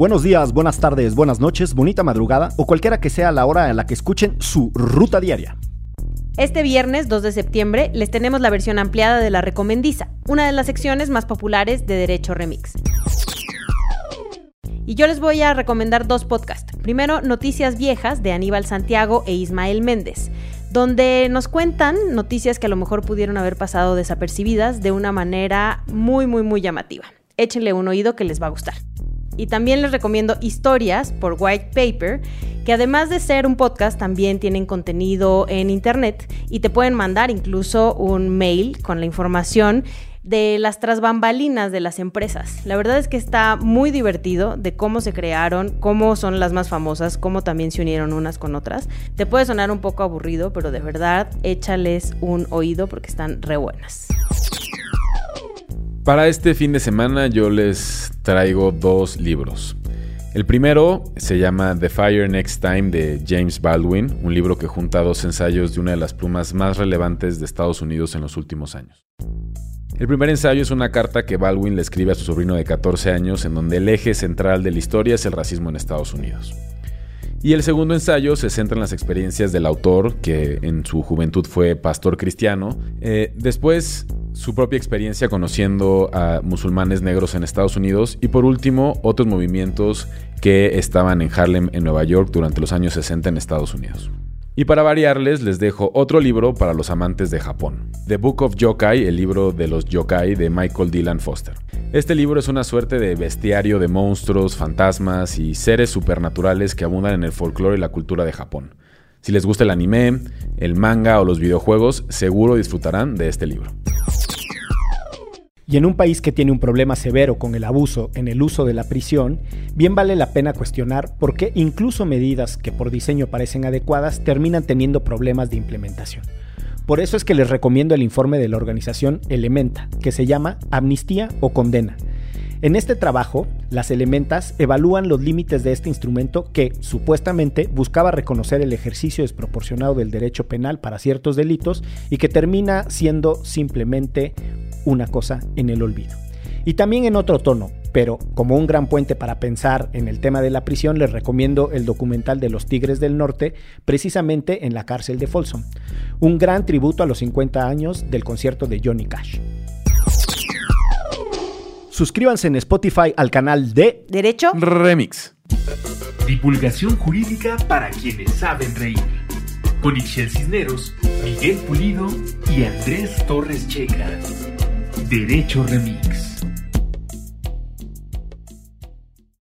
buenos días, buenas tardes, buenas noches, bonita madrugada o cualquiera que sea la hora en la que escuchen su ruta diaria. Este viernes 2 de septiembre les tenemos la versión ampliada de la Recomendiza, una de las secciones más populares de Derecho Remix. Y yo les voy a recomendar dos podcasts. Primero, Noticias Viejas de Aníbal Santiago e Ismael Méndez, donde nos cuentan noticias que a lo mejor pudieron haber pasado desapercibidas de una manera muy, muy, muy llamativa. Échenle un oído que les va a gustar. Y también les recomiendo Historias por White Paper, que además de ser un podcast, también tienen contenido en internet y te pueden mandar incluso un mail con la información de las trasbambalinas de las empresas. La verdad es que está muy divertido de cómo se crearon, cómo son las más famosas, cómo también se unieron unas con otras. Te puede sonar un poco aburrido, pero de verdad échales un oído porque están re buenas. Para este fin de semana yo les traigo dos libros. El primero se llama The Fire Next Time de James Baldwin, un libro que junta dos ensayos de una de las plumas más relevantes de Estados Unidos en los últimos años. El primer ensayo es una carta que Baldwin le escribe a su sobrino de 14 años en donde el eje central de la historia es el racismo en Estados Unidos. Y el segundo ensayo se centra en las experiencias del autor, que en su juventud fue pastor cristiano. Eh, después su propia experiencia conociendo a musulmanes negros en Estados Unidos y por último otros movimientos que estaban en Harlem, en Nueva York, durante los años 60 en Estados Unidos. Y para variarles, les dejo otro libro para los amantes de Japón, The Book of Yokai, el libro de los yokai de Michael Dylan Foster. Este libro es una suerte de bestiario de monstruos, fantasmas y seres supernaturales que abundan en el folclore y la cultura de Japón. Si les gusta el anime, el manga o los videojuegos, seguro disfrutarán de este libro. Y en un país que tiene un problema severo con el abuso en el uso de la prisión, bien vale la pena cuestionar por qué incluso medidas que por diseño parecen adecuadas terminan teniendo problemas de implementación. Por eso es que les recomiendo el informe de la organización Elementa, que se llama Amnistía o Condena. En este trabajo, las elementas evalúan los límites de este instrumento que, supuestamente, buscaba reconocer el ejercicio desproporcionado del derecho penal para ciertos delitos y que termina siendo simplemente una cosa en el olvido. Y también en otro tono, pero como un gran puente para pensar en el tema de la prisión, les recomiendo el documental de los Tigres del Norte, precisamente en la cárcel de Folsom. Un gran tributo a los 50 años del concierto de Johnny Cash. Suscríbanse en Spotify al canal de Derecho Remix. Divulgación jurídica para quienes saben reír. Con Ixel Cisneros, Miguel Pulido y Andrés Torres Checa. Derecho Remix.